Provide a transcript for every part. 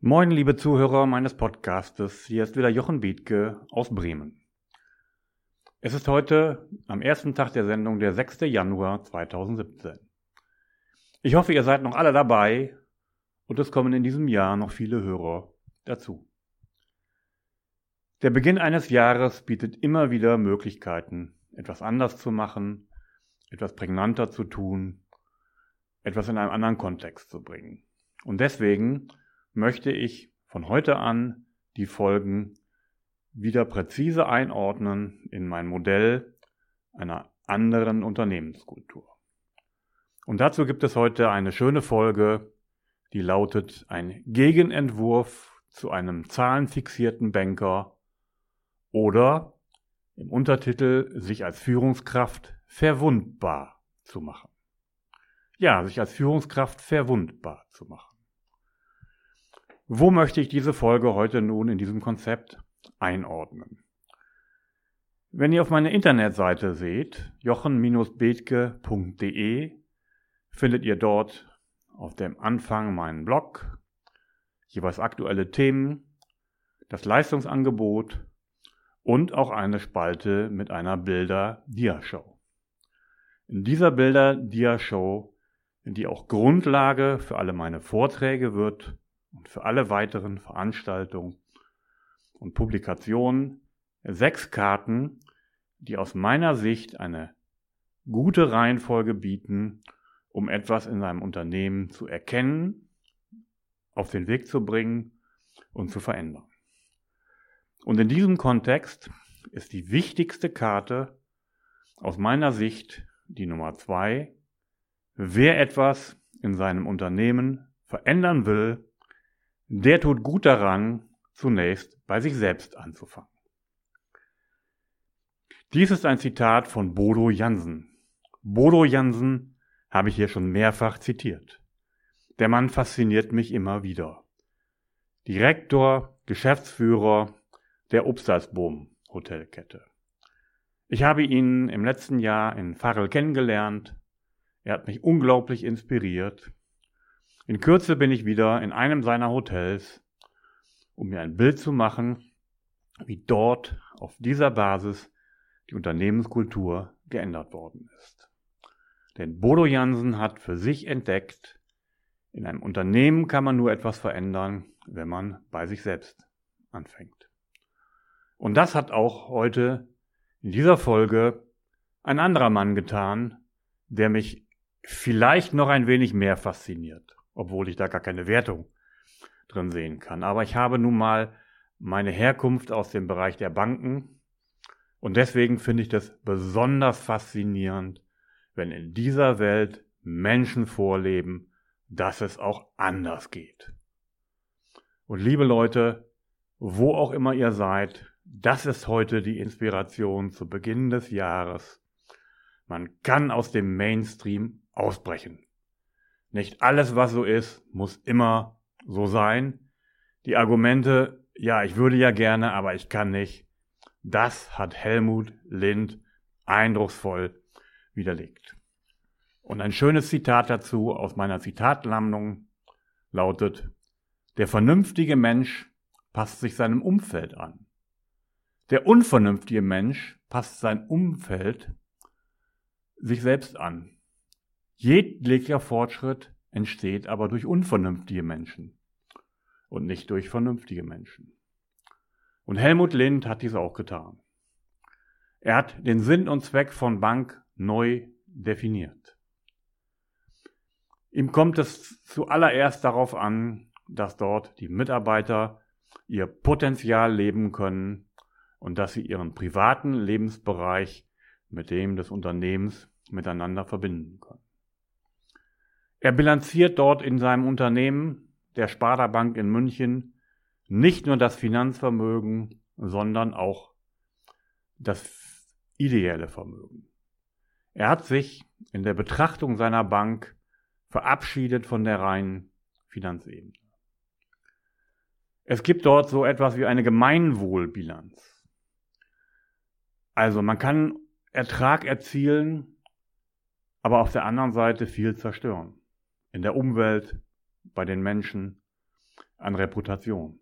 Moin, liebe Zuhörer meines Podcastes. Hier ist wieder Jochen Bietke aus Bremen. Es ist heute am ersten Tag der Sendung der 6. Januar 2017. Ich hoffe, ihr seid noch alle dabei und es kommen in diesem Jahr noch viele Hörer dazu. Der Beginn eines Jahres bietet immer wieder Möglichkeiten, etwas anders zu machen, etwas prägnanter zu tun, etwas in einem anderen Kontext zu bringen. Und deswegen möchte ich von heute an die Folgen wieder präzise einordnen in mein Modell einer anderen Unternehmenskultur. Und dazu gibt es heute eine schöne Folge, die lautet ein Gegenentwurf zu einem zahlenfixierten Banker oder im Untertitel sich als Führungskraft verwundbar zu machen. Ja, sich als Führungskraft verwundbar zu machen. Wo möchte ich diese Folge heute nun in diesem Konzept einordnen? Wenn ihr auf meine Internetseite seht, jochen-bethke.de, findet ihr dort auf dem Anfang meinen Blog, jeweils aktuelle Themen, das Leistungsangebot und auch eine Spalte mit einer Bilder-Dia-Show. In dieser Bilder-Dia-Show, die auch Grundlage für alle meine Vorträge wird, und für alle weiteren Veranstaltungen und Publikationen sechs Karten, die aus meiner Sicht eine gute Reihenfolge bieten, um etwas in seinem Unternehmen zu erkennen, auf den Weg zu bringen und zu verändern. Und in diesem Kontext ist die wichtigste Karte aus meiner Sicht die Nummer zwei. Wer etwas in seinem Unternehmen verändern will, der tut gut daran, zunächst bei sich selbst anzufangen. Dies ist ein Zitat von Bodo Jansen. Bodo Jansen habe ich hier schon mehrfach zitiert. Der Mann fasziniert mich immer wieder. Direktor, Geschäftsführer der Obstalsboom Hotelkette. Ich habe ihn im letzten Jahr in Farrell kennengelernt. Er hat mich unglaublich inspiriert in Kürze bin ich wieder in einem seiner Hotels, um mir ein Bild zu machen, wie dort auf dieser Basis die Unternehmenskultur geändert worden ist. Denn Bodo Jansen hat für sich entdeckt, in einem Unternehmen kann man nur etwas verändern, wenn man bei sich selbst anfängt. Und das hat auch heute in dieser Folge ein anderer Mann getan, der mich vielleicht noch ein wenig mehr fasziniert obwohl ich da gar keine Wertung drin sehen kann. Aber ich habe nun mal meine Herkunft aus dem Bereich der Banken und deswegen finde ich das besonders faszinierend, wenn in dieser Welt Menschen vorleben, dass es auch anders geht. Und liebe Leute, wo auch immer ihr seid, das ist heute die Inspiration zu Beginn des Jahres. Man kann aus dem Mainstream ausbrechen. Nicht alles, was so ist, muss immer so sein. Die Argumente, ja, ich würde ja gerne, aber ich kann nicht, das hat Helmut Lind eindrucksvoll widerlegt. Und ein schönes Zitat dazu aus meiner Zitatlandung lautet, der vernünftige Mensch passt sich seinem Umfeld an. Der unvernünftige Mensch passt sein Umfeld sich selbst an. Jeglicher Fortschritt entsteht aber durch unvernünftige Menschen und nicht durch vernünftige Menschen. Und Helmut Lind hat dies auch getan. Er hat den Sinn und Zweck von Bank neu definiert. Ihm kommt es zuallererst darauf an, dass dort die Mitarbeiter ihr Potenzial leben können und dass sie ihren privaten Lebensbereich mit dem des Unternehmens miteinander verbinden können. Er bilanziert dort in seinem Unternehmen, der Sparda Bank in München, nicht nur das Finanzvermögen, sondern auch das ideelle Vermögen. Er hat sich in der Betrachtung seiner Bank verabschiedet von der reinen Finanzebene. Es gibt dort so etwas wie eine Gemeinwohlbilanz. Also man kann Ertrag erzielen, aber auf der anderen Seite viel zerstören in der Umwelt, bei den Menschen, an Reputation.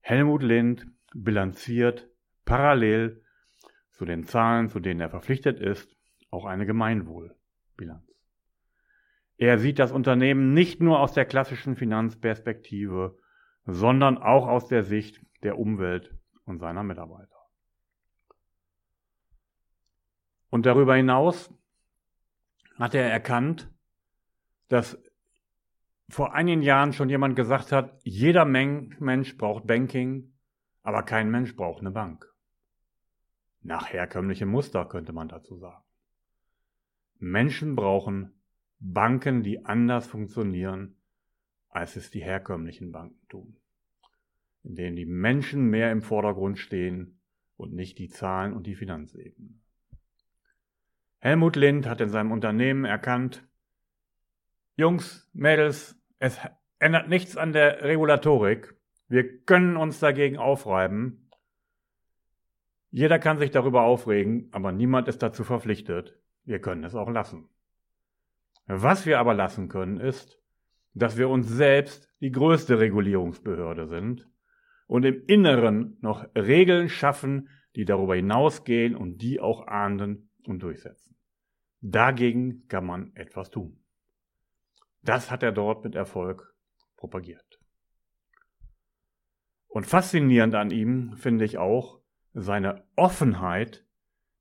Helmut Lind bilanziert parallel zu den Zahlen, zu denen er verpflichtet ist, auch eine Gemeinwohlbilanz. Er sieht das Unternehmen nicht nur aus der klassischen Finanzperspektive, sondern auch aus der Sicht der Umwelt und seiner Mitarbeiter. Und darüber hinaus hat er erkannt, dass vor einigen Jahren schon jemand gesagt hat, jeder Mensch braucht Banking, aber kein Mensch braucht eine Bank. Nach herkömmlichem Muster könnte man dazu sagen. Menschen brauchen Banken, die anders funktionieren, als es die herkömmlichen Banken tun. In denen die Menschen mehr im Vordergrund stehen und nicht die Zahlen und die Finanzebene. Helmut Lind hat in seinem Unternehmen erkannt, Jungs, Mädels, es ändert nichts an der Regulatorik. Wir können uns dagegen aufreiben. Jeder kann sich darüber aufregen, aber niemand ist dazu verpflichtet. Wir können es auch lassen. Was wir aber lassen können, ist, dass wir uns selbst die größte Regulierungsbehörde sind und im Inneren noch Regeln schaffen, die darüber hinausgehen und die auch ahnden und durchsetzen. Dagegen kann man etwas tun. Das hat er dort mit Erfolg propagiert. Und faszinierend an ihm finde ich auch seine Offenheit,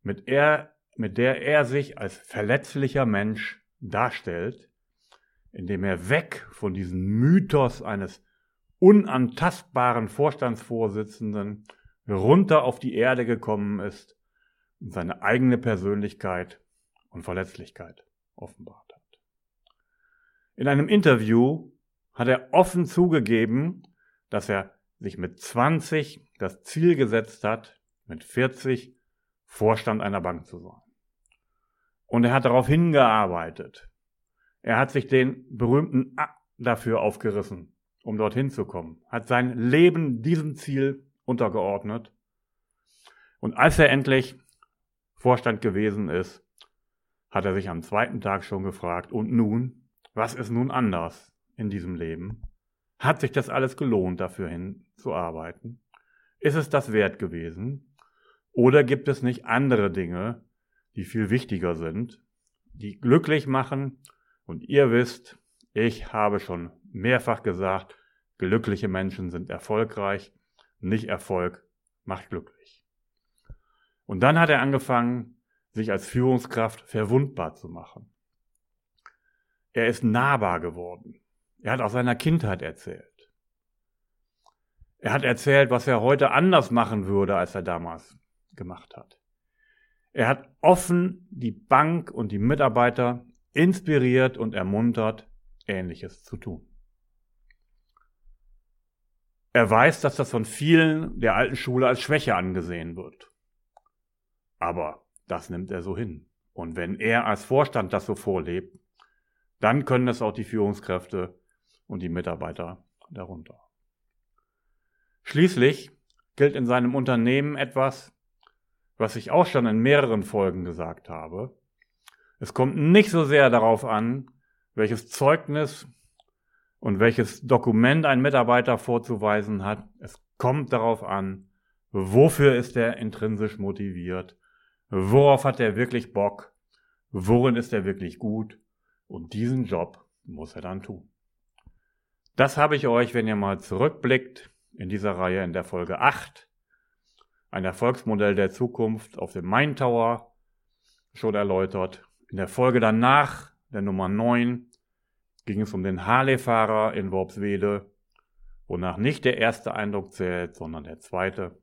mit, er, mit der er sich als verletzlicher Mensch darstellt, indem er weg von diesem Mythos eines unantastbaren Vorstandsvorsitzenden runter auf die Erde gekommen ist und seine eigene Persönlichkeit und Verletzlichkeit offenbart. In einem Interview hat er offen zugegeben, dass er sich mit 20 das Ziel gesetzt hat, mit 40 Vorstand einer Bank zu sein. Und er hat darauf hingearbeitet. Er hat sich den berühmten A dafür aufgerissen, um dorthin zu kommen, hat sein Leben diesem Ziel untergeordnet. Und als er endlich Vorstand gewesen ist, hat er sich am zweiten Tag schon gefragt, und nun, was ist nun anders in diesem Leben? Hat sich das alles gelohnt, dafür hinzuarbeiten? Ist es das wert gewesen? Oder gibt es nicht andere Dinge, die viel wichtiger sind, die glücklich machen? Und ihr wisst, ich habe schon mehrfach gesagt, glückliche Menschen sind erfolgreich, nicht Erfolg macht glücklich. Und dann hat er angefangen, sich als Führungskraft verwundbar zu machen. Er ist nahbar geworden. Er hat aus seiner Kindheit erzählt. Er hat erzählt, was er heute anders machen würde, als er damals gemacht hat. Er hat offen die Bank und die Mitarbeiter inspiriert und ermuntert, Ähnliches zu tun. Er weiß, dass das von vielen der alten Schule als Schwäche angesehen wird. Aber das nimmt er so hin. Und wenn er als Vorstand das so vorlebt, dann können es auch die Führungskräfte und die Mitarbeiter darunter. Schließlich gilt in seinem Unternehmen etwas, was ich auch schon in mehreren Folgen gesagt habe. Es kommt nicht so sehr darauf an, welches Zeugnis und welches Dokument ein Mitarbeiter vorzuweisen hat. Es kommt darauf an, wofür ist er intrinsisch motiviert Worauf hat er wirklich Bock? Worin ist er wirklich gut? Und diesen Job muss er dann tun. Das habe ich euch, wenn ihr mal zurückblickt, in dieser Reihe in der Folge 8, ein Erfolgsmodell der Zukunft auf dem Main Tower, schon erläutert. In der Folge danach, der Nummer 9, ging es um den Harley-Fahrer in Worpswede, wonach nicht der erste Eindruck zählt, sondern der zweite.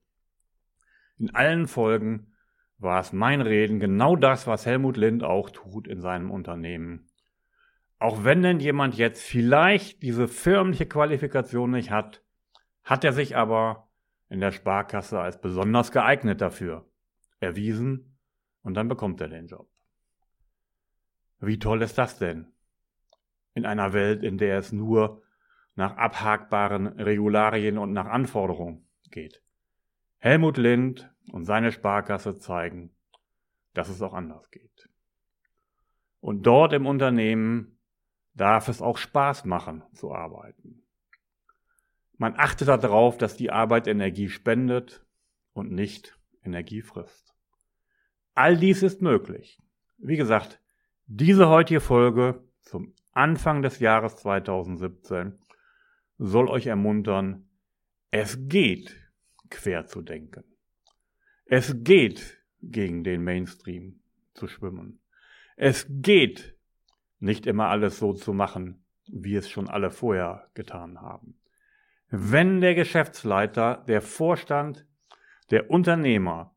In allen Folgen war es mein Reden genau das, was Helmut Lind auch tut in seinem Unternehmen. Auch wenn denn jemand jetzt vielleicht diese förmliche Qualifikation nicht hat, hat er sich aber in der Sparkasse als besonders geeignet dafür erwiesen und dann bekommt er den Job. Wie toll ist das denn? In einer Welt, in der es nur nach abhakbaren Regularien und nach Anforderungen geht. Helmut Lind und seine Sparkasse zeigen, dass es auch anders geht. Und dort im Unternehmen darf es auch Spaß machen zu arbeiten. Man achtet darauf, dass die Arbeit Energie spendet und nicht Energie frisst. All dies ist möglich. Wie gesagt, diese heutige Folge zum Anfang des Jahres 2017 soll euch ermuntern, es geht quer zu denken. Es geht gegen den Mainstream zu schwimmen. Es geht nicht immer alles so zu machen, wie es schon alle vorher getan haben. Wenn der Geschäftsleiter, der Vorstand, der Unternehmer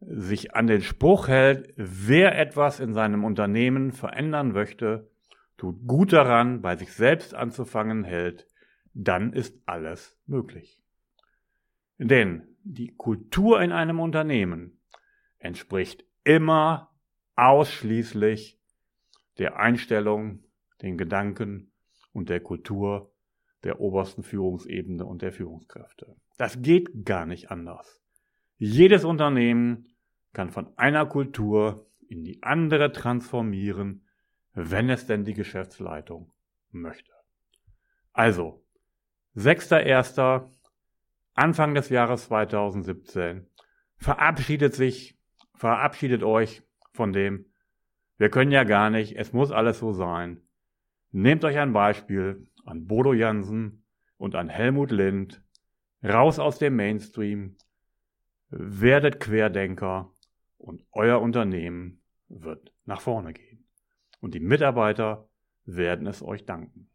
sich an den Spruch hält, wer etwas in seinem Unternehmen verändern möchte, tut gut daran, bei sich selbst anzufangen hält, dann ist alles möglich. Denn die Kultur in einem Unternehmen entspricht immer ausschließlich der Einstellung, den Gedanken und der Kultur der obersten Führungsebene und der Führungskräfte. Das geht gar nicht anders. Jedes Unternehmen kann von einer Kultur in die andere transformieren, wenn es denn die Geschäftsleitung möchte. Also, 6.1. Anfang des Jahres 2017 verabschiedet sich, verabschiedet euch von dem, wir können ja gar nicht, es muss alles so sein. Nehmt euch ein Beispiel an Bodo Jansen und an Helmut Lind, raus aus dem Mainstream, werdet Querdenker und euer Unternehmen wird nach vorne gehen. Und die Mitarbeiter werden es euch danken.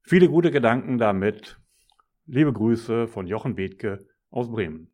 Viele gute Gedanken damit. Liebe Grüße von Jochen Bethke aus Bremen.